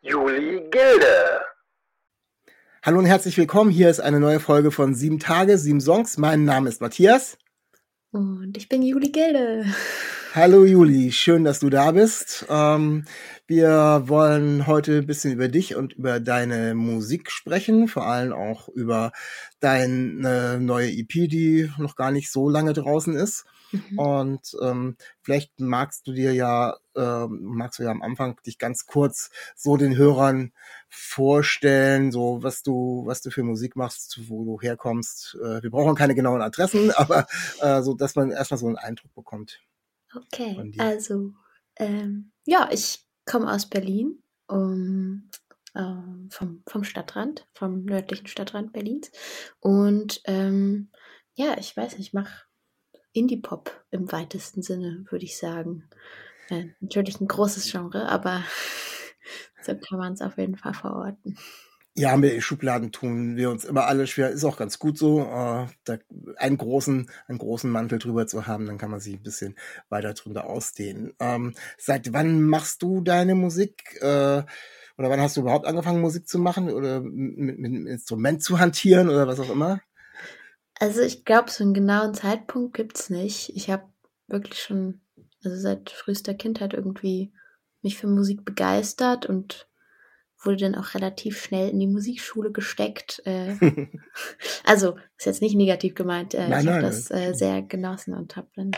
Juli Gilde. Hallo und herzlich willkommen. Hier ist eine neue Folge von Sieben Tage, sieben Songs. Mein Name ist Matthias. Und ich bin Juli Gilde. Hallo Juli, schön, dass du da bist. Ähm, wir wollen heute ein bisschen über dich und über deine Musik sprechen, vor allem auch über deine neue EP, die noch gar nicht so lange draußen ist. Mhm. Und ähm, vielleicht magst du dir ja, ähm, magst du ja am Anfang dich ganz kurz so den Hörern vorstellen, so was du, was du für Musik machst, wo du herkommst. Äh, wir brauchen keine genauen Adressen, aber äh, so, dass man erstmal so einen Eindruck bekommt. Okay, also ähm, ja, ich komme aus Berlin, um, ähm, vom, vom Stadtrand, vom nördlichen Stadtrand Berlins. Und ähm, ja, ich weiß nicht, ich mache Indie-Pop im weitesten Sinne, würde ich sagen. Äh, natürlich ein großes Genre, aber so kann man es auf jeden Fall verorten. Ja, mit den Schubladen tun wir uns immer alle schwer. Ist auch ganz gut so, äh, da einen großen, einen großen Mantel drüber zu haben, dann kann man sich ein bisschen weiter drunter ausdehnen. Ähm, seit wann machst du deine Musik? Äh, oder wann hast du überhaupt angefangen, Musik zu machen oder mit, mit einem Instrument zu hantieren oder was auch immer? Also ich glaube, so einen genauen Zeitpunkt gibt's nicht. Ich habe wirklich schon, also seit frühester Kindheit irgendwie mich für Musik begeistert und wurde dann auch relativ schnell in die Musikschule gesteckt. Äh, also ist jetzt nicht negativ gemeint. Äh, nein, ich habe das äh, sehr genossen und habe dann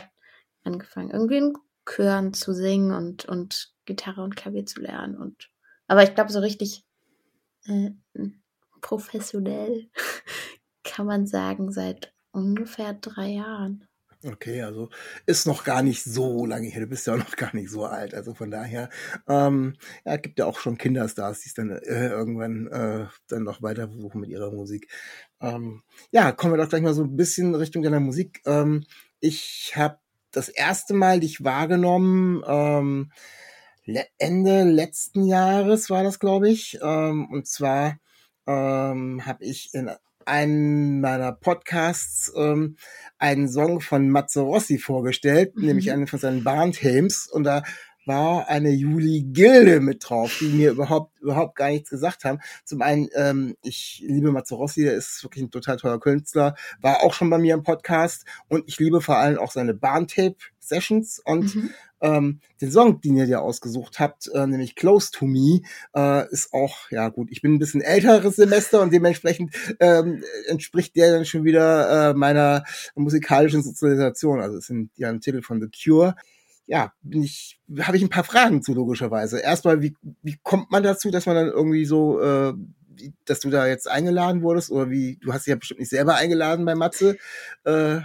angefangen, irgendwie in Chören zu singen und, und Gitarre und Klavier zu lernen. Und aber ich glaube, so richtig äh, professionell kann man sagen, seit ungefähr drei Jahren. Okay, also ist noch gar nicht so lange her. Du bist ja auch noch gar nicht so alt. Also von daher, ähm, ja, gibt ja auch schon Kinderstars, die es dann äh, irgendwann äh, dann noch weiter versuchen mit ihrer Musik. Ähm, ja, kommen wir doch gleich mal so ein bisschen Richtung deiner Musik. Ähm, ich habe das erste Mal dich wahrgenommen. Ähm, Ende letzten Jahres war das, glaube ich. Ähm, und zwar ähm, habe ich in einen meiner Podcasts ähm, einen Song von Matze Rossi vorgestellt, mhm. nämlich einen von seinen Barnthemes. Und da war eine Juli Gilde mit drauf, die mir überhaupt überhaupt gar nichts gesagt haben. Zum einen, ähm, ich liebe Matze Rossi, der ist wirklich ein total toller Künstler, war auch schon bei mir im Podcast und ich liebe vor allem auch seine Bahntape Sessions und mhm. Ähm, den Song, den ihr dir ausgesucht habt, äh, nämlich Close to Me, äh, ist auch, ja gut, ich bin ein bisschen älteres Semester und dementsprechend ähm, entspricht der dann schon wieder äh, meiner musikalischen Sozialisation. Also es sind ja ein Titel von The Cure ja, bin ich, habe ich ein paar Fragen zu, logischerweise. Erstmal, wie, wie kommt man dazu, dass man dann irgendwie so, äh, dass du da jetzt eingeladen wurdest? Oder wie, du hast dich ja bestimmt nicht selber eingeladen bei Matze. Äh,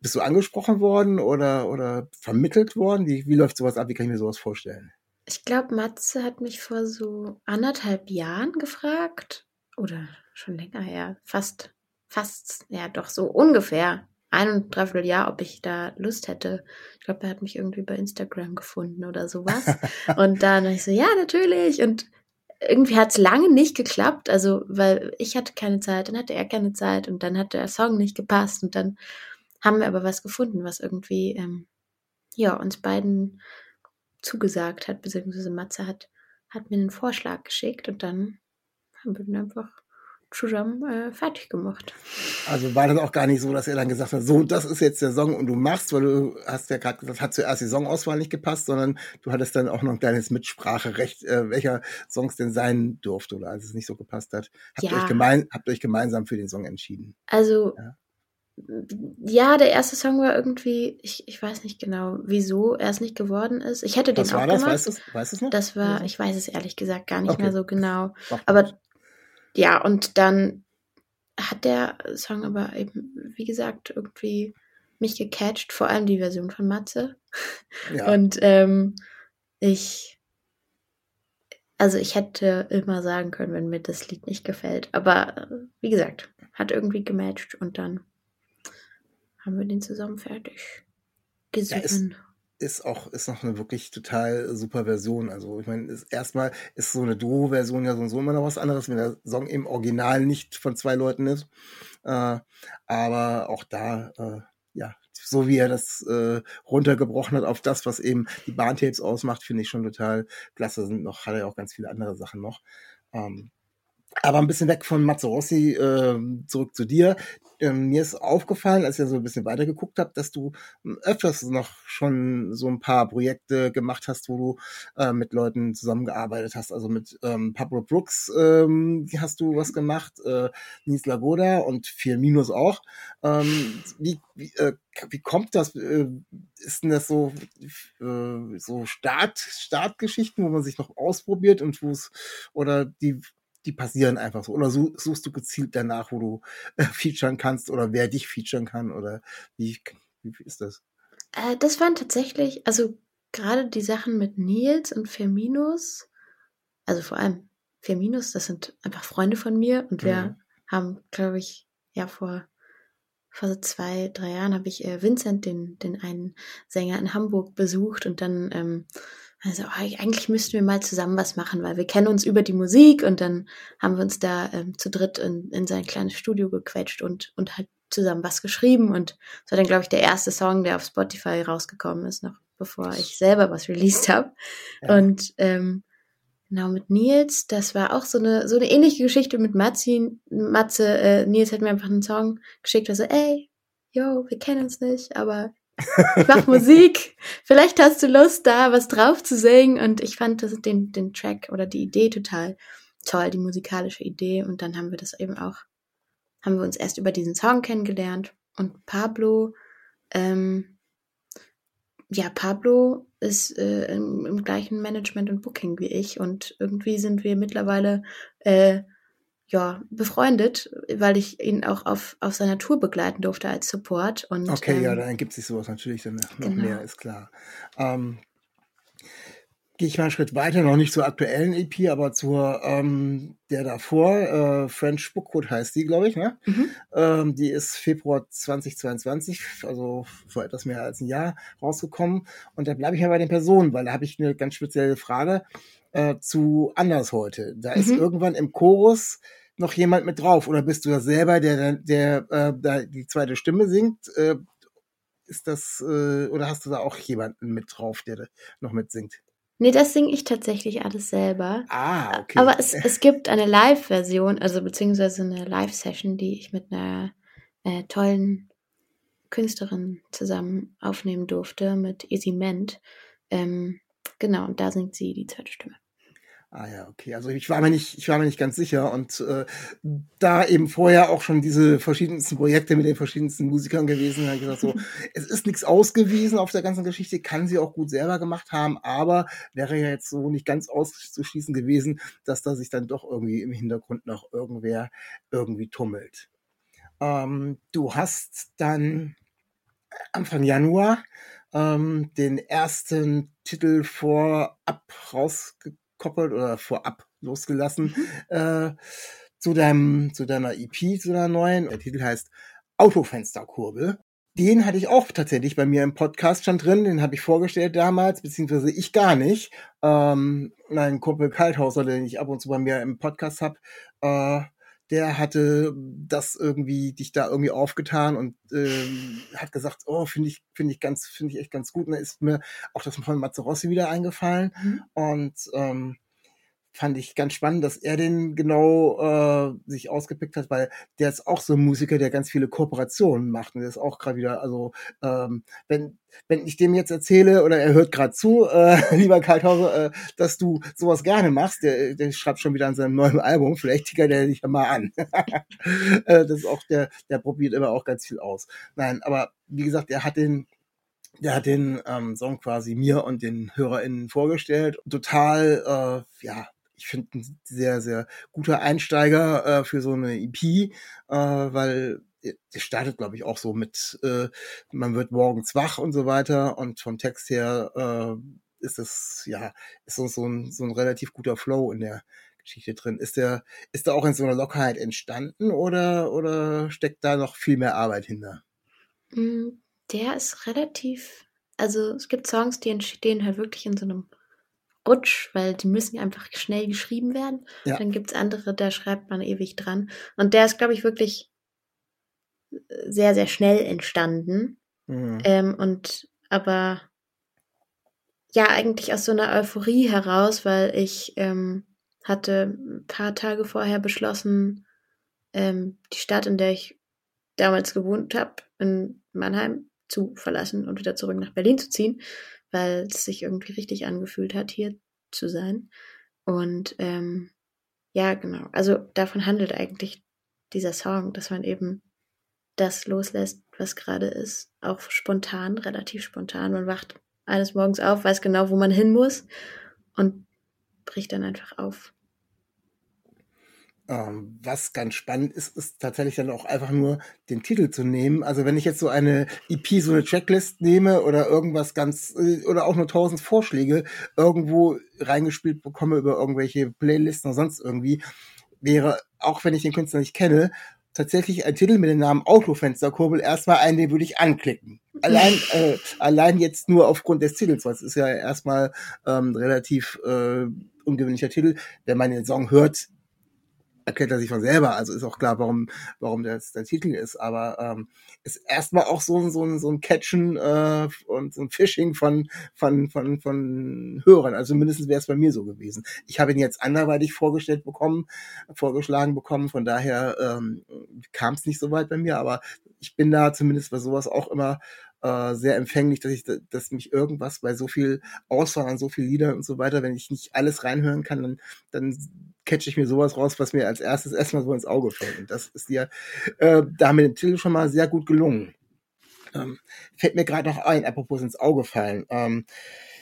bist du angesprochen worden oder, oder vermittelt worden? Wie, wie läuft sowas ab? Wie kann ich mir sowas vorstellen? Ich glaube, Matze hat mich vor so anderthalb Jahren gefragt. Oder schon länger her. Fast, fast, ja, doch so ungefähr ein und dreiviertel Jahr, ob ich da Lust hätte. Ich glaube, er hat mich irgendwie bei Instagram gefunden oder sowas. und dann ich so, ja, natürlich. Und irgendwie hat es lange nicht geklappt, also weil ich hatte keine Zeit, dann hatte er keine Zeit und dann hat der Song nicht gepasst und dann haben wir aber was gefunden, was irgendwie ähm, ja uns beiden zugesagt hat, beziehungsweise Matze hat hat mir einen Vorschlag geschickt und dann haben wir den einfach zusammen äh, fertig gemacht. Also war das auch gar nicht so, dass er dann gesagt hat, so, das ist jetzt der Song und du machst, weil du hast ja gerade gesagt, hat zuerst die Songauswahl nicht gepasst, sondern du hattest dann auch noch ein kleines Mitspracherecht, äh, welcher Songs denn sein durfte oder als es nicht so gepasst hat. Habt, ja. euch, gemein, habt euch gemeinsam für den Song entschieden? Also ja? Ja, der erste Song war irgendwie, ich, ich weiß nicht genau, wieso er es nicht geworden ist. Ich hätte den Was auch war das? Gemacht. Weißt du, weißt du noch? Das war, ich weiß es ehrlich gesagt gar nicht okay. mehr so genau. Aber ja, und dann hat der Song aber eben, wie gesagt, irgendwie mich gecatcht, vor allem die Version von Matze. Ja. Und ähm, ich, Also ich hätte immer sagen können, wenn mir das Lied nicht gefällt. Aber äh, wie gesagt, hat irgendwie gematcht und dann haben wir den zusammen fertig Ja, ist, gesungen. auch, ist noch eine wirklich total super Version. Also ich meine, erstmal ist so eine Duo-Version ja so und so immer noch was anderes, wenn der Song im Original nicht von zwei Leuten ist. Äh, aber auch da, äh, ja, so wie er das äh, runtergebrochen hat auf das, was eben die Bahntapes ausmacht, finde ich schon total klasse. Sind noch, hat er auch ganz viele andere Sachen noch. Ähm, aber ein bisschen weg von Mazzarossi, äh, zurück zu dir. Ähm, mir ist aufgefallen, als ich so ein bisschen weitergeguckt habe, dass du ähm, öfters noch schon so ein paar Projekte gemacht hast, wo du äh, mit Leuten zusammengearbeitet hast. Also mit ähm, Pablo Brooks ähm, hast du was gemacht, äh, Nils Lagoda und Viel Minus auch. Ähm, wie, wie, äh, wie kommt das? Äh, ist denn das so, äh, so Start, Startgeschichten, wo man sich noch ausprobiert und wo es, oder die die passieren einfach so. Oder such, suchst du gezielt danach, wo du äh, featuren kannst oder wer dich featuren kann oder wie, wie ist das? Äh, das waren tatsächlich, also gerade die Sachen mit Nils und Firminus, also vor allem Firminus, das sind einfach Freunde von mir und wir Mhm. haben, glaube ich, ja vor, vor so zwei, drei Jahren habe ich äh, Vincent, den, den einen Sänger in Hamburg besucht und dann, ähm, also eigentlich müssten wir mal zusammen was machen, weil wir kennen uns über die Musik und dann haben wir uns da ähm, zu dritt in, in sein kleines Studio gequetscht und, und halt zusammen was geschrieben und das war dann, glaube ich, der erste Song, der auf Spotify rausgekommen ist, noch bevor ich selber was released habe. Ja. Und ähm, genau mit Nils, das war auch so eine so eine ähnliche Geschichte mit Matzi. Matze, äh, Nils hat mir einfach einen Song geschickt, also ey, yo, wir kennen uns nicht, aber ich mach Musik. Vielleicht hast du Lust, da was drauf zu singen. Und ich fand das, den, den Track oder die Idee total toll, die musikalische Idee. Und dann haben wir das eben auch, haben wir uns erst über diesen Song kennengelernt. Und Pablo, ähm, ja, Pablo ist äh, im, im gleichen Management und Booking wie ich. Und irgendwie sind wir mittlerweile äh, ja, befreundet, weil ich ihn auch auf, auf seiner Tour begleiten durfte als Support. Und, Okay, ähm, ja, dann ergibt sich sowas natürlich dann noch genau. mehr, ist klar. Ähm, Gehe ich mal einen Schritt weiter, noch nicht zur aktuellen EP, aber zur ähm, der davor, äh, French Bookwood heißt die, glaube ich, ne? Mhm. Ähm, die ist Februar 2022, also vor etwas mehr als ein Jahr rausgekommen. Und da bleibe ich mal bei den Personen, weil da habe ich eine ganz spezielle Frage äh, zu Anders heute. Da ist Mhm. irgendwann im Chorus noch jemand mit drauf oder bist du das selber, der der äh, da die zweite Stimme singt? Äh, ist das äh, oder hast du da auch jemanden mit drauf, der noch mitsingt? Nee, das singe ich tatsächlich alles selber. Ah, okay. Aber es, es gibt eine Live-Version, also beziehungsweise eine Live-Session, die ich mit einer äh, tollen Künstlerin zusammen aufnehmen durfte, mit Izzy Ment. Ähm, genau, und da singt sie die zweite Stimme. Ah ja, okay. Also ich war mir nicht, ich war mir nicht ganz sicher und äh, da eben vorher auch schon diese verschiedensten Projekte mit den verschiedensten Musikern gewesen, habe ich gesagt so, es ist nichts ausgewiesen auf der ganzen Geschichte, kann sie auch gut selber gemacht haben, aber wäre ja jetzt so nicht ganz auszuschließen gewesen, dass da sich dann doch irgendwie im Hintergrund noch irgendwer irgendwie tummelt. Ähm, du hast dann Anfang Januar ähm, den ersten Titel vorab rausgekoppelt oder vorab losgelassen äh, zu deinem zu deiner EP, zu deiner neuen. Der Titel heißt Autofensterkurbel. Den hatte ich auch tatsächlich bei mir im Podcast schon drin. Den habe ich vorgestellt damals, beziehungsweise ich gar nicht. Ähm, mein Kumpel Kalthauser, den ich ab und zu bei mir im Podcast habe, äh, der hatte das irgendwie dich da irgendwie aufgetan und ähm, hat gesagt, oh, finde ich finde ich ganz finde ich echt ganz gut. Und da ist mir auch das von Mazzarossi wieder eingefallen Mhm. und ähm, fand ich ganz spannend, dass er den genau äh, sich ausgepickt hat, weil der ist auch so ein Musiker, der ganz viele Kooperationen macht und der ist auch gerade wieder, also ähm, wenn wenn ich dem jetzt erzähle oder er hört gerade zu, äh, lieber Kalthauser, äh, dass du sowas gerne machst, der, der schreibt schon wieder an seinem neuen Album, vielleicht tickert er dich ja mal an. äh, das ist auch der, der probiert immer auch ganz viel aus. Nein, aber wie gesagt, er hat den der hat den ähm, Song quasi mir und den HörerInnen vorgestellt. Total, äh, ja, ich finde ein sehr, sehr guter Einsteiger äh, für so eine EP, äh, weil der startet, glaube ich, auch so mit, äh, man wird morgens wach und so weiter und vom Text her äh, ist das, ja, ist so, so, ein, so ein relativ guter Flow in der Geschichte drin. Ist der, ist der auch in so einer Lockerheit entstanden oder, oder steckt da noch viel mehr Arbeit hinter? Mm, der ist relativ, also es gibt Songs, die entstehen halt wirklich in so einem Rutsch, weil die müssen einfach schnell geschrieben werden. Ja. Dann gibt's andere, da schreibt man ewig dran. Und der ist, glaube ich, wirklich sehr, sehr schnell entstanden. Mhm. Ähm, und aber ja, eigentlich aus so einer Euphorie heraus, weil ich ähm, hatte ein paar Tage vorher beschlossen, ähm, die Stadt, in der ich damals gewohnt habe, in Mannheim zu verlassen und wieder zurück nach Berlin zu ziehen, weil es sich irgendwie richtig angefühlt hat, hier zu sein. Und ähm, ja, genau. Also davon handelt eigentlich dieser Song, dass man eben das loslässt, was gerade ist. Auch spontan, relativ spontan. Man wacht eines Morgens auf, weiß genau, wo man hin muss und bricht dann einfach auf. Ähm, was ganz spannend ist, ist tatsächlich dann auch einfach nur den Titel zu nehmen. Also wenn ich jetzt so eine EP, so eine Tracklist nehme oder irgendwas ganz, äh, oder auch nur tausend Vorschläge irgendwo reingespielt bekomme über irgendwelche Playlisten oder sonst irgendwie, wäre, auch wenn ich den Künstler nicht kenne, tatsächlich ein Titel mit dem Namen Autofensterkurbel erstmal einen, den würde ich anklicken. Allein, äh, allein jetzt nur aufgrund des Titels, weil es ist ja erstmal ähm, relativ äh, ungewöhnlicher Titel. Wenn man den Song hört, erklärt er sich von selber. Also ist auch klar, warum, warum das der Titel ist. Aber ähm, ist erstmal auch so, ein so, ein so ein Catchen äh, und so ein Phishing von, von, von, von Hörern. Also mindestens wäre es bei mir so gewesen. Ich habe ihn jetzt anderweitig vorgestellt bekommen, vorgeschlagen bekommen. Von daher ähm, kam es nicht so weit bei mir. Aber ich bin da zumindest bei sowas auch immer äh, sehr empfänglich, dass ich, dass mich irgendwas bei so viel Auswahl an so vielen Liedern und so weiter, wenn ich nicht alles reinhören kann, dann, dann catche ich mir sowas raus, was mir als erstes erstmal so ins Auge fällt. Und das ist dir äh, da mit dem Titel schon mal sehr gut gelungen. Ähm, fällt mir gerade noch ein, apropos ins Auge fallen. Ähm,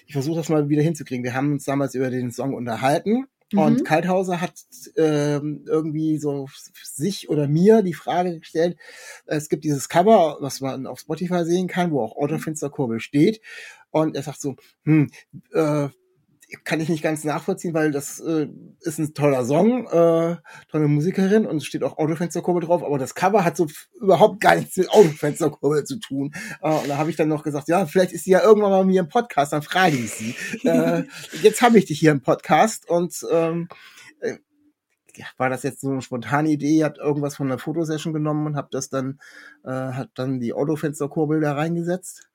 ich versuche das mal wieder hinzukriegen. Wir haben uns damals über den Song unterhalten. Mhm. Und Kalthauser hat ähm, irgendwie so sich oder mir die Frage gestellt, es gibt dieses Cover, was man auf Spotify sehen kann, wo auch Autofensterkurbel steht. Und er sagt so, hm, äh, kann ich nicht ganz nachvollziehen, weil das äh, ist ein toller Song, äh, tolle Musikerin und es steht auch Autofensterkurbel drauf, aber das Cover hat so überhaupt gar nichts mit Autofensterkurbel zu tun. Äh, und da habe ich dann noch gesagt, ja, vielleicht ist sie ja irgendwann mal bei mir im Podcast, dann frage ich sie. äh, jetzt habe ich dich hier im Podcast und ähm, äh, ja, war das jetzt so eine spontane Idee? Ihr habt irgendwas von der Fotosession genommen und habt das dann, äh, hat dann die Autofensterkurbel da reingesetzt?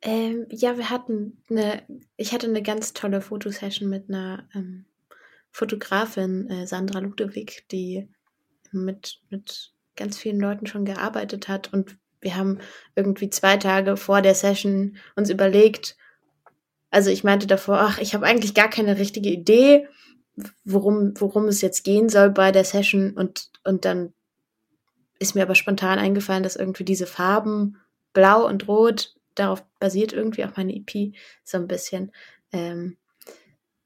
Ähm, ja, wir hatten eine, ich hatte eine ganz tolle Fotosession mit einer ähm, Fotografin, äh, Sandra Ludewig, die mit, mit ganz vielen Leuten schon gearbeitet hat. Und wir haben irgendwie zwei Tage vor der Session uns überlegt, also ich meinte davor, ach, ich habe eigentlich gar keine richtige Idee, worum, worum es jetzt gehen soll bei der Session. Und, und dann ist mir aber spontan eingefallen, dass irgendwie diese Farben, blau und rot, darauf basiert irgendwie auch meine EP so ein bisschen, ähm,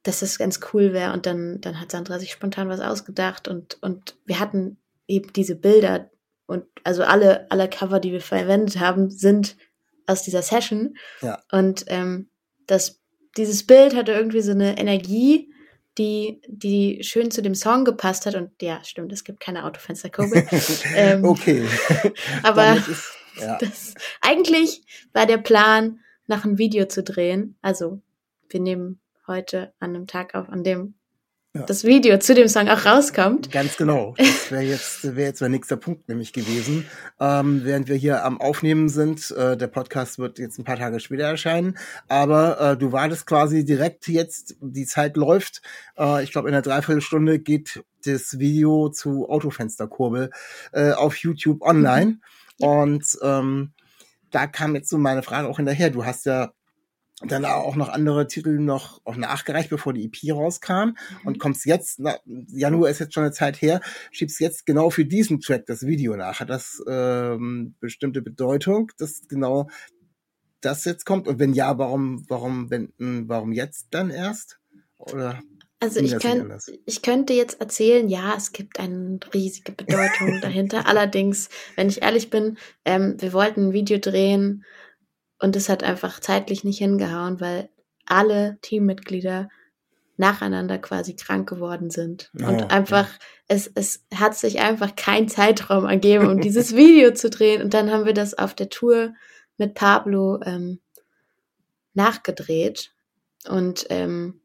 dass das ganz cool wäre. Und dann, dann hat Sandra sich spontan was ausgedacht und, und wir hatten eben diese Bilder und also alle, alle Cover, die wir verwendet haben, sind aus dieser Session. Ja. Und ähm, das, dieses Bild hatte irgendwie so eine Energie, die, die schön zu dem Song gepasst hat. Und ja, stimmt, es gibt keine Autofensterkurbel. ähm, okay. aber ja. das, eigentlich war der Plan, nach einem Video zu drehen. Also, wir nehmen heute an einem Tag auf, an dem Ja. das Video zu dem Song auch rauskommt. Ganz genau. Das wäre jetzt, wäre jetzt mein nächster Punkt nämlich gewesen. Ähm, während wir hier am Aufnehmen sind, äh, der Podcast wird jetzt ein paar Tage später erscheinen, aber äh, du wartest quasi direkt jetzt, die Zeit läuft. Äh, ich glaube, in einer Dreiviertelstunde geht das Video zu Autofensterkurbel äh, auf YouTube online. Ja. Und ähm, da kam jetzt so meine Frage auch hinterher. Du hast ja dann auch noch andere Titel noch auch nachgereicht, bevor die EP rauskam und kommst jetzt, na, Januar ist jetzt schon eine Zeit her, schiebst jetzt genau für diesen Track das Video nach. Hat das ähm, bestimmte Bedeutung, dass genau das jetzt kommt? Und wenn ja, warum, warum, wenn, mh, warum jetzt dann erst? Oder Also ich, anders? ich könnte jetzt erzählen, ja, es gibt eine riesige Bedeutung dahinter. Allerdings, wenn ich ehrlich bin, ähm, wir wollten ein Video drehen und es hat einfach zeitlich nicht hingehauen, weil alle Teammitglieder nacheinander quasi krank geworden sind. Oh, und einfach, es, es hat sich einfach kein Zeitraum ergeben, um dieses Video zu drehen. Und dann haben wir das auf der Tour mit Pablo ähm, nachgedreht. Und ähm,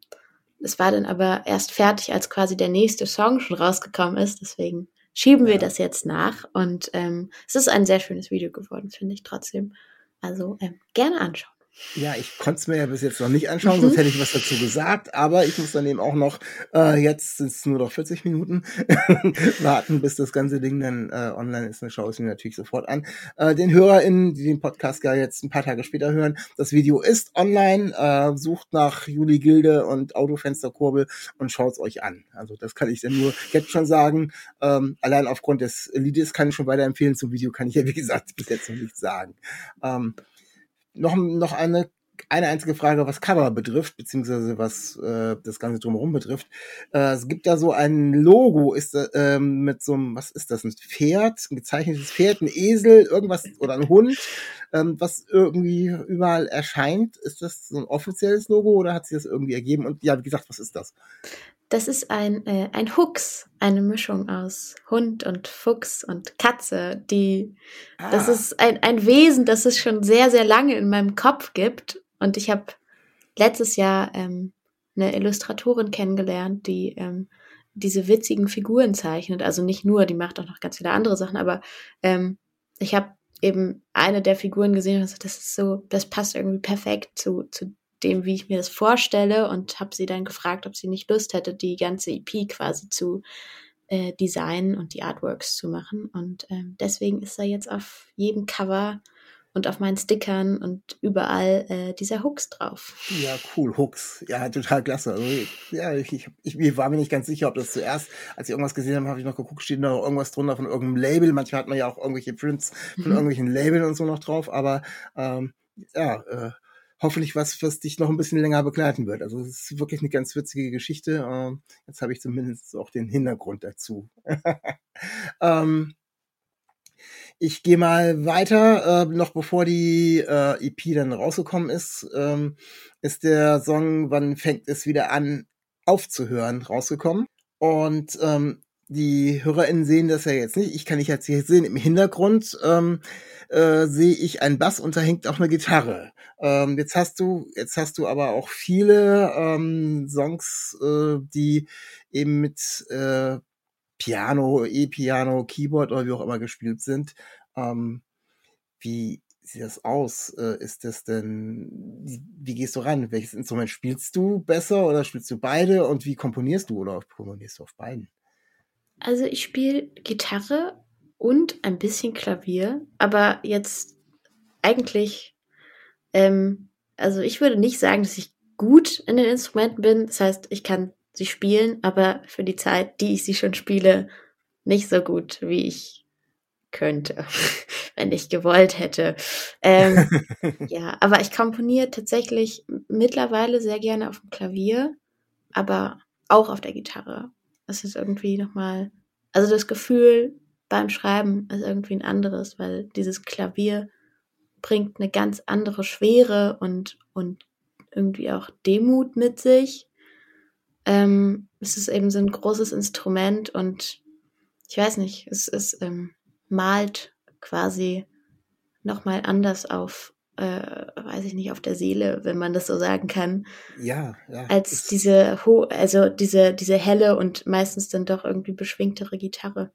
es war dann aber erst fertig, als quasi der nächste Song schon rausgekommen ist. Deswegen schieben wir Ja. das jetzt nach. Und ähm, es ist ein sehr schönes Video geworden, finde ich trotzdem. Also ähm, gerne anschauen. Ja, ich konnte es mir ja bis jetzt noch nicht anschauen, Mhm. sonst hätte ich was dazu gesagt. Aber ich muss dann eben auch noch, äh, jetzt sind es nur noch 40 Minuten, warten, bis das ganze Ding dann äh, online ist. Dann schaue ich es mir natürlich sofort an. Äh, den HörerInnen, die den Podcast ja jetzt ein paar Tage später hören, das Video ist online. Äh, sucht nach Juli Gilde und Autofensterkurbel und schaut es euch an. Also das kann ich dann nur jetzt schon sagen. Ähm, allein aufgrund des Liedes kann ich schon weiterempfehlen. Zum Video kann ich ja, wie gesagt, bis jetzt noch nichts sagen. Ähm, noch, noch eine, eine einzige Frage, was Cover betrifft, beziehungsweise was äh, das Ganze drumherum betrifft. Äh, es gibt da so ein Logo, ist äh, mit so einem, was ist das, ein Pferd, ein gezeichnetes Pferd, ein Esel, irgendwas oder ein Hund, ähm, was irgendwie überall erscheint. Ist das so ein offizielles Logo oder hat sich das irgendwie ergeben? Und ja, wie gesagt, was ist das? Das ist ein, äh, ein Hux, eine Mischung aus Hund und Fuchs und Katze, die Das Ah, ist ein, ein Wesen, das es schon sehr, sehr lange in meinem Kopf gibt. Und ich habe letztes Jahr ähm, eine Illustratorin kennengelernt, die ähm, diese witzigen Figuren zeichnet. Also nicht nur, die macht auch noch ganz viele andere Sachen, aber ähm, ich habe eben eine der Figuren gesehen und gesagt, das ist so, das passt irgendwie perfekt zu, zu dem, wie ich mir das vorstelle und habe sie dann gefragt, ob sie nicht Lust hätte, die ganze EP quasi zu äh, designen und die Artworks zu machen. Und ähm, deswegen ist da jetzt auf jedem Cover und auf meinen Stickern und überall äh, dieser Hooks drauf. Ja, cool, Hooks. Ja, total klasse. Also, ja, ich, ich, ich, war mir nicht ganz sicher, ob das zuerst, als ich irgendwas gesehen habe, habe ich noch geguckt, steht da noch irgendwas drunter von irgendeinem Label. Manchmal hat man ja auch irgendwelche Prints von Mhm. irgendwelchen Labeln und so noch drauf, aber ähm, ja, äh, hoffentlich was, was dich noch ein bisschen länger begleiten wird. Also es ist wirklich eine ganz witzige Geschichte. Ähm, jetzt habe ich zumindest auch den Hintergrund dazu. ähm, ich gehe mal weiter, äh, noch bevor die äh, EP dann rausgekommen ist, ähm, ist der Song Wann fängt es wieder an aufzuhören rausgekommen. Und ähm, die HörerInnen sehen das ja jetzt nicht. Ich kann nicht jetzt hier sehen. Im Hintergrund ähm, äh, sehe ich einen Bass und da hängt auch eine Gitarre. Ähm, jetzt hast du, jetzt hast du aber auch viele ähm, Songs, äh, die eben mit äh, Piano, E-Piano, Keyboard oder wie auch immer gespielt sind. Ähm, wie sieht das aus? Äh, ist das denn, wie, wie gehst du ran? Welches Instrument spielst du besser oder spielst du beide? Und wie komponierst du oder komponierst du auf beiden? Also ich spiele Gitarre und ein bisschen Klavier, aber jetzt eigentlich, ähm, also ich würde nicht sagen, dass ich gut in den Instrumenten bin. Das heißt, ich kann sie spielen, aber für die Zeit, die ich sie schon spiele, nicht so gut, wie ich könnte, wenn ich gewollt hätte. Ähm, ja, aber ich komponiere tatsächlich mittlerweile sehr gerne auf dem Klavier, aber auch auf der Gitarre. Das ist irgendwie nochmal, also das Gefühl beim Schreiben ist irgendwie ein anderes, weil dieses Klavier bringt eine ganz andere Schwere und, und irgendwie auch Demut mit sich. Ähm, es ist eben so ein großes Instrument und ich weiß nicht, es ist ähm, malt quasi nochmal anders auf, äh, weiß ich nicht, auf der Seele, wenn man das so sagen kann, Ja, ja. als diese ho also diese diese helle und meistens dann doch irgendwie beschwingtere Gitarre.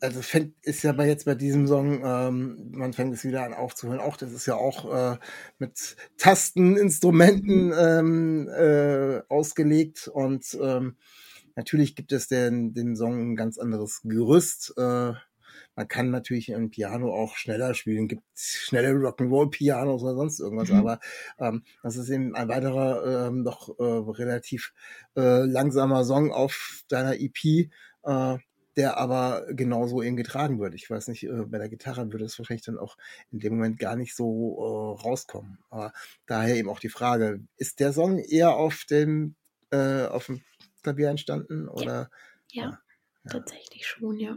also fängt, ist ja bei jetzt bei diesem Song, ähm, man fängt es wieder an aufzuhören. Auch das ist ja auch äh, mit Tasten, Instrumenten ähm, äh, ausgelegt und ähm, natürlich gibt es den, dem Song ein ganz anderes Gerüst. Äh, man kann natürlich ein Piano auch schneller spielen, gibt schnelle Rock'n'Roll-Pianos oder sonst irgendwas, Mhm. aber ähm, das ist eben ein weiterer ähm, doch äh, relativ äh, langsamer Song auf deiner EP. Äh, der aber genauso eben getragen wird. Ich weiß nicht, äh, bei der Gitarre würde es wahrscheinlich dann auch in dem Moment gar nicht so äh, rauskommen. Aber daher eben auch die Frage, ist der Song eher auf dem, äh, auf dem Klavier entstanden oder? Ja, Ja, ja. tatsächlich schon, ja.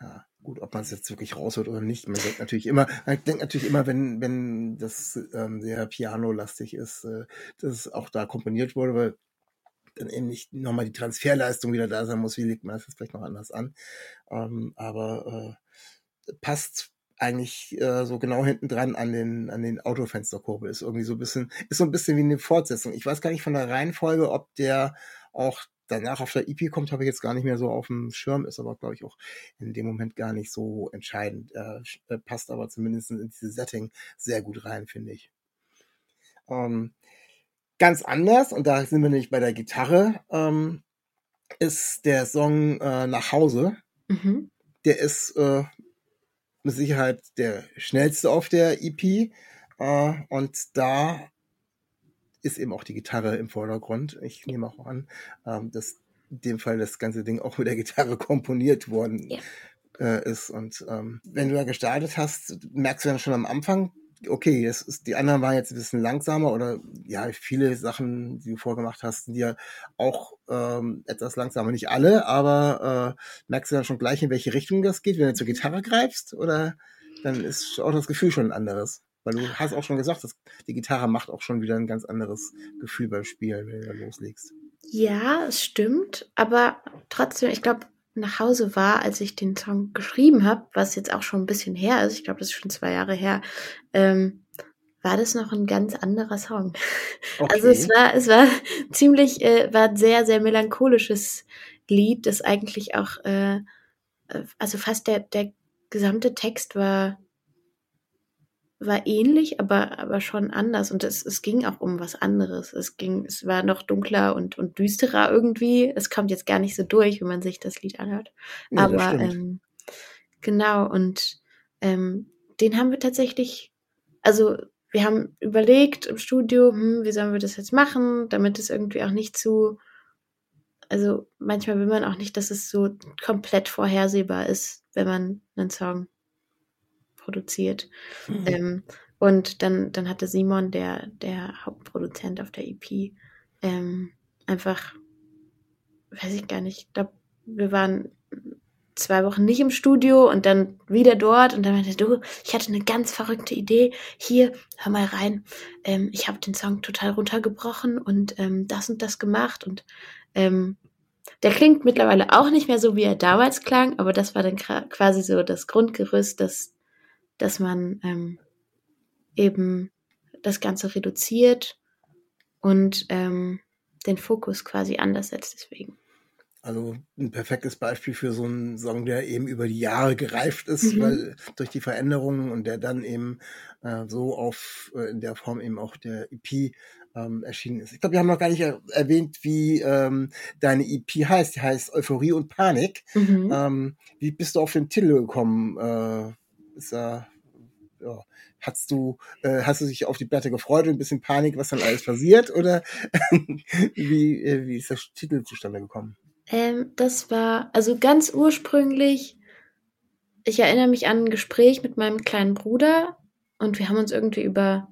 Ja. gut, ob man es jetzt wirklich raushört oder nicht. Man denkt natürlich immer, man denkt natürlich immer, wenn, wenn das ähm, sehr pianolastig ist, äh, dass es auch da komponiert wurde, weil dann eben nicht nochmal die Transferleistung wieder da sein muss, wie legt man das vielleicht noch anders an. Ähm, aber äh, passt eigentlich äh, so genau hinten dran an den an den Autofensterkurbel ist irgendwie so ein bisschen ist so ein bisschen wie eine Fortsetzung. Ich weiß gar nicht von der Reihenfolge, ob der auch danach auf der EP kommt, habe ich jetzt gar nicht mehr so auf dem Schirm, ist aber glaube ich auch in dem Moment gar nicht so entscheidend. Äh, äh, passt aber zumindest in dieses Setting sehr gut rein, finde ich. Ähm, ganz anders und da sind wir nämlich bei der Gitarre ähm, ist der Song äh, nach Hause. Mhm. Der ist äh, mit Sicherheit der schnellste auf der EP. Äh, und da ist eben auch die Gitarre im Vordergrund. Ich nehme auch an, ähm, dass in dem Fall das ganze Ding auch mit der Gitarre komponiert worden Ja. äh, ist. Und ähm, wenn du da gestartet hast, merkst du dann schon am Anfang, okay, das ist, die anderen waren jetzt ein bisschen langsamer oder ja, viele Sachen, die du vorgemacht hast, sind ja auch ähm, etwas langsamer. Nicht alle, aber äh, merkst du dann schon gleich, in welche Richtung das geht, wenn du zur Gitarre greifst? Oder dann ist auch das Gefühl schon ein anderes? Weil du hast auch schon gesagt, dass die Gitarre macht auch schon wieder ein ganz anderes Gefühl beim Spielen, wenn du da loslegst. Ja, es stimmt, aber trotzdem, ich glaube, nach Hause war, als ich den Song geschrieben habe, was jetzt auch schon ein bisschen her ist, ich glaube, das ist schon zwei Jahre her, ähm, war das noch ein ganz anderer Song. Okay. Also es war, es war ziemlich, äh, war ein sehr, sehr melancholisches Lied, das eigentlich auch, äh, äh, also fast der, der gesamte Text war, war ähnlich, aber, aber schon anders. Und es, es ging auch um was anderes. Es ging, es war noch dunkler und, und düsterer irgendwie. Es kommt jetzt gar nicht so durch, wenn man sich das Lied anhört. Das aber ähm, genau, und ähm, den haben wir tatsächlich, also wir haben überlegt im Studio, hm, wie sollen wir das jetzt machen, damit es irgendwie auch nicht zu, also manchmal will man auch nicht, dass es so komplett vorhersehbar ist, wenn man einen Song produziert. Mhm. Ähm, und dann, dann hatte Simon, der, der Hauptproduzent auf der EP, ähm, einfach, weiß ich gar nicht, ich glaube, wir waren zwei Wochen nicht im Studio und dann wieder dort und dann meinte du, ich hatte eine ganz verrückte Idee. Hier, hör mal rein. Ähm, ich habe den Song total runtergebrochen und ähm, das und das gemacht und ähm, der klingt mittlerweile auch nicht mehr so, wie er damals klang, aber das war dann quasi so das Grundgerüst, dass, dass man ähm, eben das Ganze reduziert und ähm, den Fokus quasi anders setzt deswegen. Also ein perfektes Beispiel für so einen Song, der eben über die Jahre gereift ist, Mhm. weil durch die Veränderungen und der dann eben äh, so auf äh, in der Form eben auch der EP ähm, erschienen ist. Ich glaube, wir haben noch gar nicht er erwähnt, wie ähm, deine EP heißt. Die heißt Euphorie und Panik. Mhm. Ähm, wie bist du auf den Titel gekommen? Äh, ist da, ja, hast du, äh, hast du dich auf die Platte gefreut und ein bisschen Panik, was dann alles passiert? Oder wie, äh, wie ist der Titel zustande gekommen? Ähm, das war, also ganz ursprünglich, ich erinnere mich an ein Gespräch mit meinem kleinen Bruder und wir haben uns irgendwie über,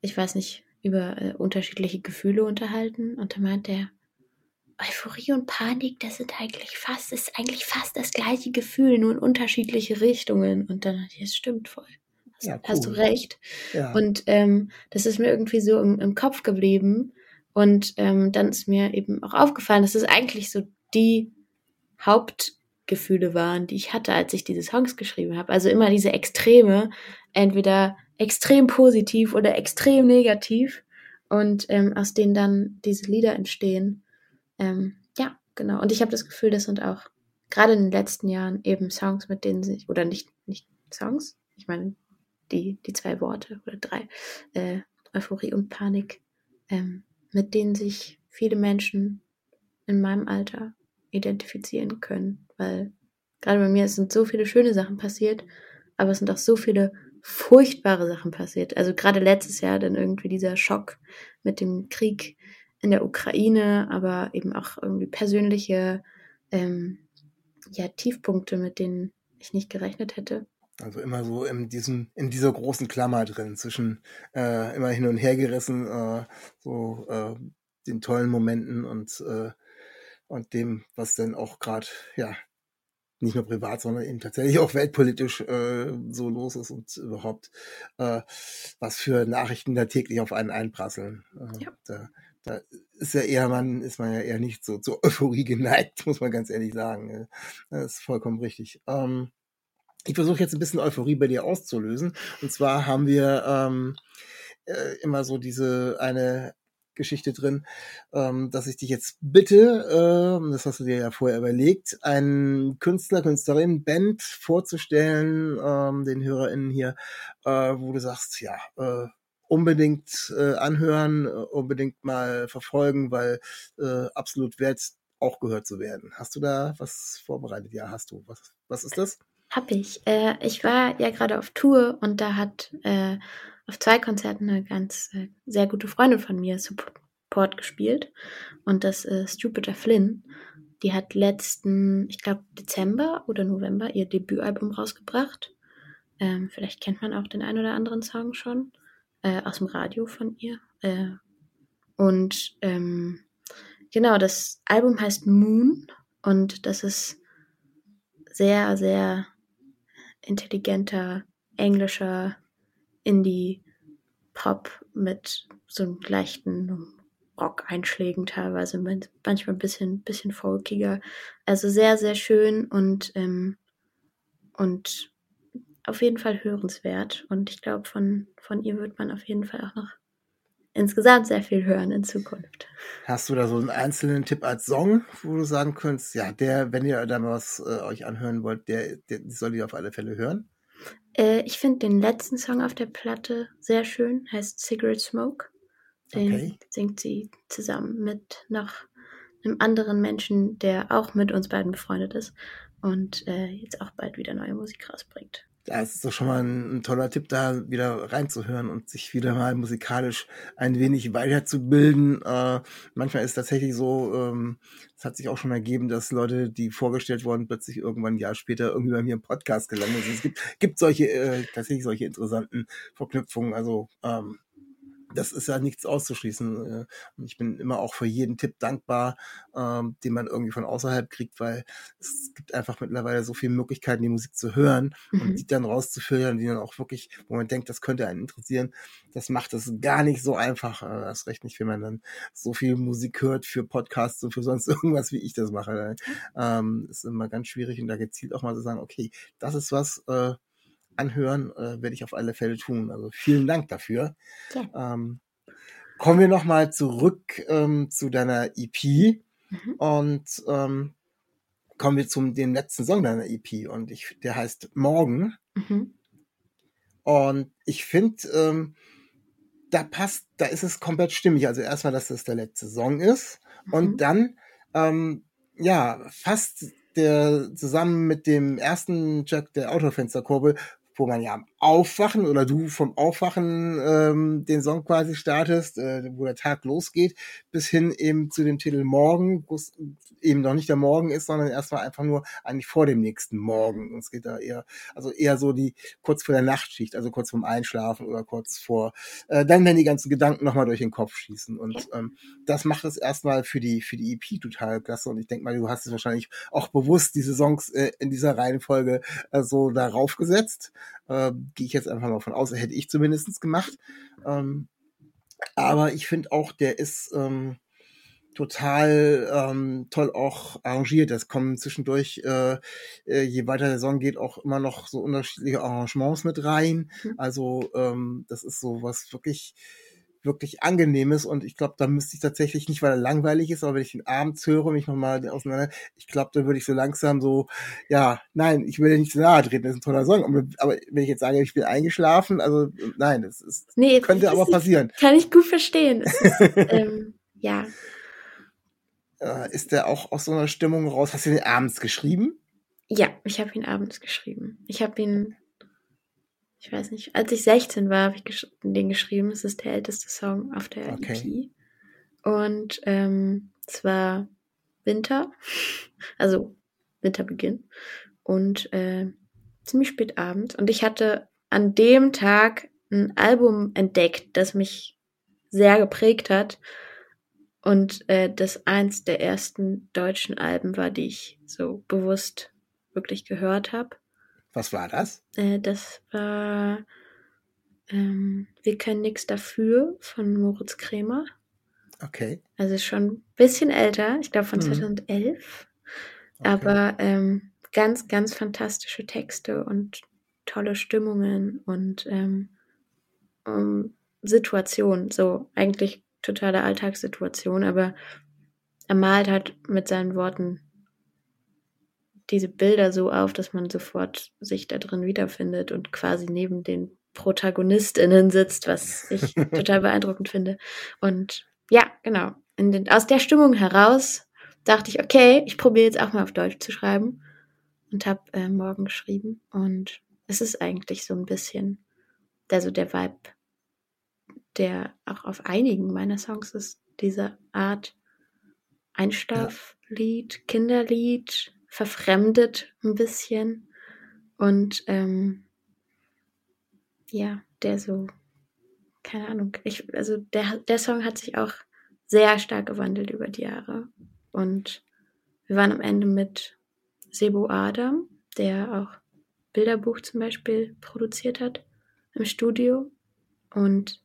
ich weiß nicht, über äh, unterschiedliche Gefühle unterhalten und da meinte er, Euphorie und Panik, das sind eigentlich fast, das ist eigentlich fast das gleiche Gefühl, nur in unterschiedliche Richtungen. Und dann das stimmt voll. Hast, Ja, hast du cool. recht. Ja. Und ähm, das ist mir irgendwie so im, im Kopf geblieben. Und ähm, dann ist mir eben auch aufgefallen, dass es eigentlich so die Hauptgefühle waren, die ich hatte, als ich diese Songs geschrieben habe. Also immer diese Extreme, entweder extrem positiv oder extrem negativ. Und ähm, aus denen dann diese Lieder entstehen. Ähm, ja, genau. Und ich habe das Gefühl, das sind auch gerade in den letzten Jahren eben Songs, mit denen sich, oder nicht, nicht Songs, ich meine die, die zwei Worte oder drei, äh, Euphorie und Panik, ähm, mit denen sich viele Menschen in meinem Alter identifizieren können. Weil gerade bei mir sind so viele schöne Sachen passiert, aber es sind auch so viele furchtbare Sachen passiert. Also gerade letztes Jahr dann irgendwie dieser Schock mit dem Krieg in der Ukraine, aber eben auch irgendwie persönliche ähm, ja, Tiefpunkte, mit denen ich nicht gerechnet hätte. Also immer so in diesem, in dieser großen Klammer drin, zwischen äh, immer hin und her gerissen, äh, so äh, den tollen Momenten und, äh, und dem, was dann auch gerade, ja, nicht nur privat, sondern eben tatsächlich auch weltpolitisch äh, so los ist und überhaupt äh, was für Nachrichten da täglich auf einen einprasseln. Äh, Ja. da, da ist ja eher man, ist man ja eher nicht so zur Euphorie geneigt, muss man ganz ehrlich sagen. Äh, Das ist vollkommen richtig. Ähm, ich versuche jetzt ein bisschen Euphorie bei dir auszulösen. Und zwar haben wir ähm, äh, immer so diese eine Geschichte drin, ähm, dass ich dich jetzt bitte, ähm, das hast du dir ja vorher überlegt, einen Künstler, Künstlerin, Band vorzustellen, ähm, den HörerInnen hier, äh, wo du sagst, ja, äh, unbedingt äh, anhören, äh, unbedingt mal verfolgen, weil äh, absolut wert, auch gehört zu werden. Hast du da was vorbereitet? Ja, hast du. Was, was ist das? Hab ich. Äh, ich war ja gerade auf Tour und da hat äh, auf zwei Konzerten eine ganz äh, sehr gute Freundin von mir Support gespielt. Und das ist Jupiter Flynn. Die hat letzten, ich glaube, Dezember oder November ihr Debütalbum rausgebracht. Ähm, vielleicht kennt man auch den ein oder anderen Song schon äh, aus dem Radio von ihr. Äh, und ähm, genau, das Album heißt Moon und das ist sehr, sehr intelligenter englischer Indie-Pop mit so einem leichten Rock-Einschlägen teilweise, manchmal ein bisschen, bisschen folkiger. Also sehr, sehr schön und, ähm, und auf jeden Fall hörenswert. Und ich glaube, von, von ihr wird man auf jeden Fall auch noch insgesamt sehr viel hören in Zukunft. Hast du da so einen einzelnen Tipp als Song, wo du sagen könntest, ja, der, wenn ihr da mal was äh, euch anhören wollt, der, der soll ihr auf alle Fälle hören? Äh, ich finde den letzten Song auf der Platte sehr schön, heißt Cigarette Smoke. Den Okay. singt sie zusammen mit noch einem anderen Menschen, der auch mit uns beiden befreundet ist und äh, jetzt auch bald wieder neue Musik rausbringt. Das ist doch schon mal ein, ein toller Tipp, da wieder reinzuhören und sich wieder mal musikalisch ein wenig weiterzubilden. Äh, manchmal ist tatsächlich so, ähm, es hat sich auch schon ergeben, dass Leute, die vorgestellt wurden, plötzlich irgendwann ein Jahr später irgendwie bei mir im Podcast gelandet sind. Es gibt, gibt solche, äh, tatsächlich solche interessanten Verknüpfungen. Also ähm, das ist ja nichts auszuschließen. äh, ich bin immer auch für jeden Tipp dankbar, ähm, den man irgendwie von außerhalb kriegt, weil es gibt einfach mittlerweile so viele Möglichkeiten, die Musik zu hören und Mhm. die dann rauszufiltern, die dann auch wirklich, wo man denkt, das könnte einen interessieren, das macht es gar nicht so einfach. Äh, Das recht nicht, wenn man dann so viel Musik hört für Podcasts und für sonst irgendwas, wie ich das mache. Ähm, ist immer ganz schwierig und da gezielt auch mal zu sagen, okay, das ist was, äh, anhören, äh, werde ich auf alle Fälle tun. Also vielen Dank dafür. Ja. Ähm, kommen wir nochmal zurück ähm, zu deiner EP Mhm. und ähm, kommen wir zum dem letzten Song deiner EP und ich, der heißt Morgen. Mhm. Und ich finde, ähm, da passt, da ist es komplett stimmig. Also erstmal, dass das der letzte Song ist. Und Mhm. dann, ähm, ja, fast der zusammen mit dem ersten Jack der Autofensterkurbel, wo man ja am Aufwachen oder du vom Aufwachen ähm, den Song quasi startest, äh, wo der Tag losgeht, bis hin eben zu dem Titel Morgen, wo es eben noch nicht der Morgen ist, sondern erstmal einfach nur eigentlich vor dem nächsten Morgen. Und es geht da eher, also eher so die kurz vor der Nachtschicht, also kurz vorm Einschlafen oder kurz vor, äh, dann wenn die ganzen Gedanken nochmal durch den Kopf schießen. Und ähm, das macht es erstmal für die für die EP total klasse. Und ich denke mal, du hast es wahrscheinlich auch bewusst diese Songs äh, in dieser Reihenfolge äh, so darauf gesetzt. Äh, Gehe ich jetzt einfach mal von aus, hätte ich zumindestens gemacht. Ähm, aber ich finde auch, der ist ähm, total ähm, toll auch arrangiert. Es kommen zwischendurch, äh, äh, je weiter der Song geht, auch immer noch so unterschiedliche Arrangements mit rein. Mhm. Also ähm, das ist so was wirklich wirklich angenehmes und ich glaube, da müsste ich tatsächlich nicht, weil er langweilig ist, aber wenn ich ihn abends höre, mich nochmal auseinander, ich glaube, dann würde ich so langsam so, ja, nein, ich will nicht zu nahe treten, das ist ein toller Song, aber, wenn ich jetzt sage, ich bin eingeschlafen, also nein, das ist, Nee, könnte aber ist- passieren. Kann ich gut verstehen. Ist, ähm, ja, Äh, ist der auch aus so einer Stimmung raus? Hast du den abends geschrieben? ja, ich habe ihn abends geschrieben. Ich habe ihn, ich weiß nicht, als ich 16 war, habe ich gesch den geschrieben. Es ist der älteste Song auf der Okay. EP. Und ähm, es war Winter, also Winterbeginn und äh, ziemlich spät abends. Und ich hatte an dem Tag ein Album entdeckt, das mich sehr geprägt hat und äh, das eins der ersten deutschen Alben war, die ich so bewusst wirklich gehört habe. Was war das? Äh, das war ähm, Wir können nichts dafür von Moritz Krämer. Okay. Also schon ein bisschen älter, ich glaube von Mhm. 2011. okay. Aber ähm, ganz, ganz fantastische Texte und tolle Stimmungen und ähm, um, Situationen. So eigentlich totale Alltagssituation, aber er malt halt mit seinen Worten diese Bilder so auf, dass man sofort sich da drin wiederfindet und quasi neben den ProtagonistInnen sitzt, was ich total beeindruckend finde. Und ja, genau. Den, aus der Stimmung heraus dachte ich, okay, ich probiere jetzt auch mal auf Deutsch zu schreiben und habe äh, morgen geschrieben. Und es ist eigentlich so ein bisschen, also der Vibe, der auch auf einigen meiner Songs ist, diese Art Einschlaflied, Kinderlied, verfremdet ein bisschen. Und ähm, ja, der so, keine Ahnung, ich, also der, der Song hat sich auch sehr stark gewandelt über die Jahre. Und wir waren am Ende mit Sebo Adam, der auch Bilderbuch zum Beispiel produziert hat im Studio. Und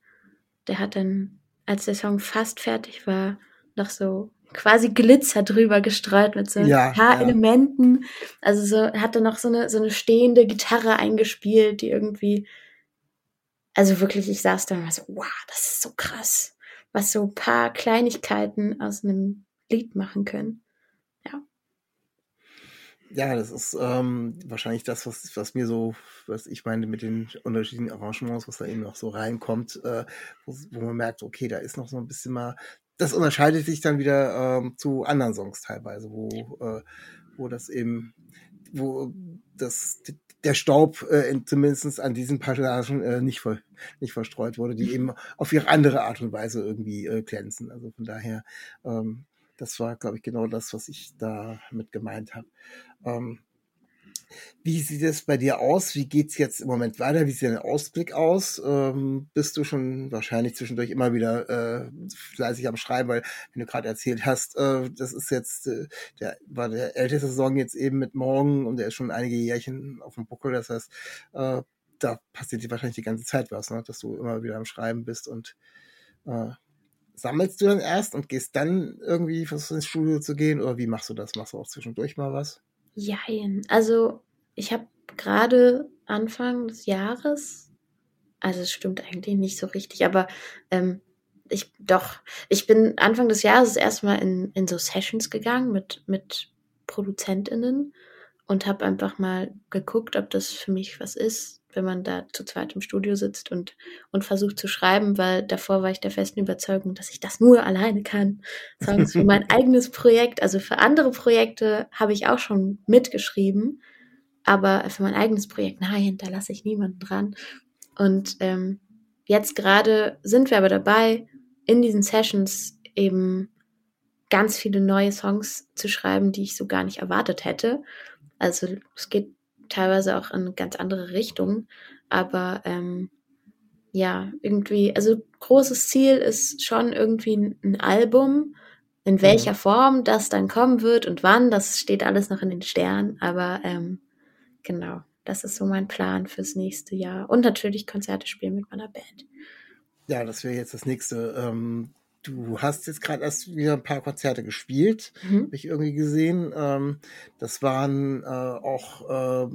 der hat dann, als der Song fast fertig war, noch so quasi Glitzer drüber gestreut mit so Ja, paar ja. Elementen. Also so hat er noch so eine so eine stehende Gitarre eingespielt, die irgendwie also wirklich, ich saß da und war so, wow, das ist so krass, was so ein paar Kleinigkeiten aus einem Lied machen können. Ja, das ist ähm, wahrscheinlich das, was, was mir so, was ich meine mit den unterschiedlichen Arrangements, was da eben noch so reinkommt, äh, wo, wo man merkt, okay, da ist noch so ein bisschen mal, das unterscheidet sich dann wieder ähm, zu anderen Songs teilweise, wo, äh, wo das eben, wo das, der Staub äh, in, zumindest an diesen Passagen äh, nicht, ver, nicht verstreut wurde, die eben auf ihre andere Art und Weise irgendwie äh, glänzen. Also von daher, ähm, das war, glaube ich, genau das, was ich da mit gemeint habe. Ähm, wie sieht es bei dir aus? Wie geht's jetzt im Moment weiter? Wie sieht dein Ausblick aus? Ähm, bist du schon wahrscheinlich zwischendurch immer wieder äh, fleißig am Schreiben, weil wenn du gerade erzählt hast, äh, das ist jetzt äh, der war der älteste Song jetzt eben mit morgen und der ist schon einige Jährchen auf dem Buckel. Das heißt, äh, da passiert dir wahrscheinlich die ganze Zeit was, ne? dass du immer wieder am Schreiben bist und äh, sammelst du dann erst und gehst dann irgendwie versuchst ins Studio zu gehen oder wie machst du das? Machst du auch zwischendurch mal was? Jein. Also ich habe gerade Anfang des Jahres, also es stimmt eigentlich nicht so richtig, aber ähm, ich doch, ich bin Anfang des Jahres erstmal in, in so Sessions gegangen mit, mit ProduzentInnen und habe einfach mal geguckt, ob das für mich was ist, wenn man da zu zweit im Studio sitzt und, und versucht zu schreiben, weil davor war ich der festen Überzeugung, dass ich das nur alleine kann. Songs für mein eigenes Projekt, also für andere Projekte habe ich auch schon mitgeschrieben, aber für mein eigenes Projekt, nein, da lasse ich niemanden dran. Und ähm, jetzt gerade sind wir aber dabei, in diesen Sessions eben ganz viele neue Songs zu schreiben, die ich so gar nicht erwartet hätte. Also es geht teilweise auch in ganz andere Richtungen, aber ähm, ja, irgendwie, also großes Ziel ist schon irgendwie ein, Album, in welcher Form das dann kommen wird und wann, das steht alles noch in den Sternen, aber ähm, genau, das ist so mein Plan fürs nächste Jahr. Und natürlich Konzerte spielen mit meiner Band. Ja, das wäre jetzt das nächste. Ähm, du hast jetzt gerade erst wieder ein paar Konzerte gespielt, Mhm. habe ich irgendwie gesehen. Ähm, das waren äh, auch, äh,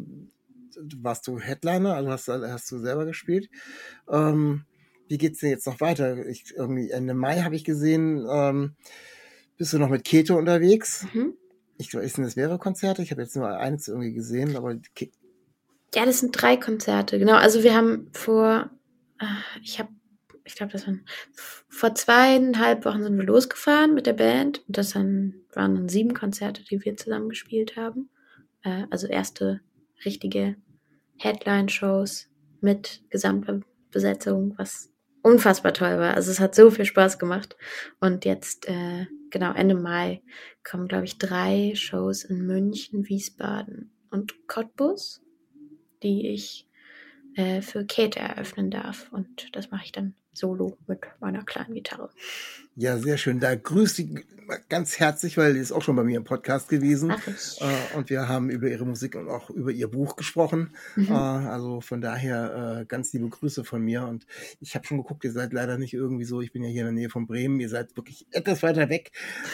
warst du Headliner, also hast, hast du selber gespielt. Ähm, wie geht's denn jetzt noch weiter? Ich, irgendwie Ende Mai habe ich gesehen, ähm, bist du noch mit Keto unterwegs? Mhm. Ich glaube, sind das mehrere Konzerte? Ich habe jetzt nur eins irgendwie gesehen, aber Ke Ja, das sind drei Konzerte, genau. Also wir haben vor, äh, ich habe, ich glaube, das waren vor zweieinhalb Wochen sind wir losgefahren mit der Band. Und das dann, waren dann sieben Konzerte, die wir zusammen gespielt haben. Äh, also erste richtige Headline-Shows mit Gesamtbesetzung, was unfassbar toll war. Also es hat so viel Spaß gemacht. Und jetzt, äh, genau, Ende Mai kommen, glaube ich, drei Shows in München, Wiesbaden und Cottbus, die ich äh, für Kate eröffnen darf. Und das mache ich dann solo mit meiner kleinen Gitarre. Ja, sehr schön. Da grüßt die ganz herzlich, weil die ist auch schon bei mir im Podcast gewesen. Ach, ich. Äh, und wir haben über ihre Musik und auch über ihr Buch gesprochen. Mhm. Äh, also von daher äh, ganz liebe Grüße von mir. Und ich habe schon geguckt, ihr seid leider nicht irgendwie so, ich bin ja hier in der Nähe von Bremen, ihr seid wirklich etwas weiter weg.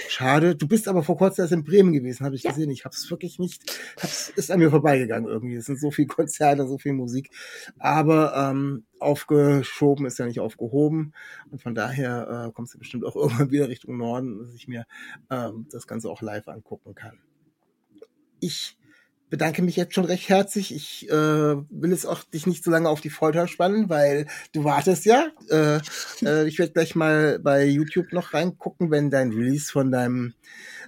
Schade. Du bist aber vor kurzem erst in Bremen gewesen, habe ich Ja. gesehen. Ich habe es wirklich nicht, hab's, ist an mir vorbeigegangen irgendwie. Es sind so viele Konzerte, so viel Musik. Aber ähm, aufgeschoben ist ja nicht aufgehoben. Und von daher äh, kommst du bestimmt auch irgendwann wieder Richtung Norden, dass ich mir ähm, das Ganze auch live angucken kann. Ich bedanke mich jetzt schon recht herzlich. Ich äh, will es auch dich nicht so lange auf die Folter spannen, weil du wartest ja. Äh, äh, ich werde gleich mal bei YouTube noch reingucken, wenn dein Release von deinem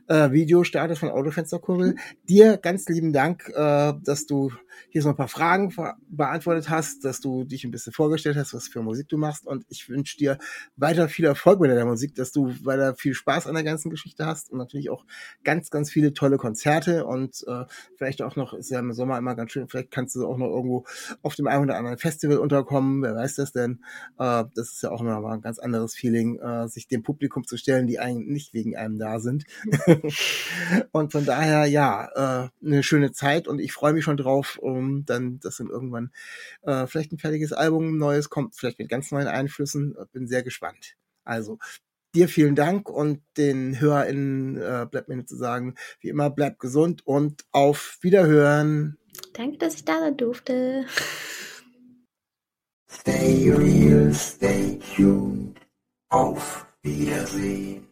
äh, Video startet von Autofensterkurbel. Dir ganz lieben Dank, äh, dass du hier so ein paar Fragen beantwortet hast, dass du dich ein bisschen vorgestellt hast, was für Musik du machst. Und ich wünsche dir weiter viel Erfolg mit deiner Musik, dass du weiter viel Spaß an der ganzen Geschichte hast und natürlich auch ganz, ganz viele tolle Konzerte und äh, vielleicht auch noch, ist ja im Sommer immer ganz schön, vielleicht kannst du auch noch irgendwo auf dem einen oder anderen Festival unterkommen, wer weiß das denn. Äh, das ist ja auch immer mal ein ganz anderes Feeling, äh, sich dem Publikum zu stellen, die eigentlich nicht wegen einem da sind. und von daher, ja, äh, eine schöne Zeit und ich freue mich schon drauf, um dann, dass dann irgendwann äh, vielleicht ein fertiges Album, ein neues kommt, vielleicht mit ganz neuen Einflüssen. Bin sehr gespannt. Also, dir vielen Dank und den HörerInnen äh, bleibt mir nur zu sagen, wie immer, bleibt gesund und auf Wiederhören. Danke, dass ich da sein durfte. Stay real, stay tuned. Auf Wiedersehen.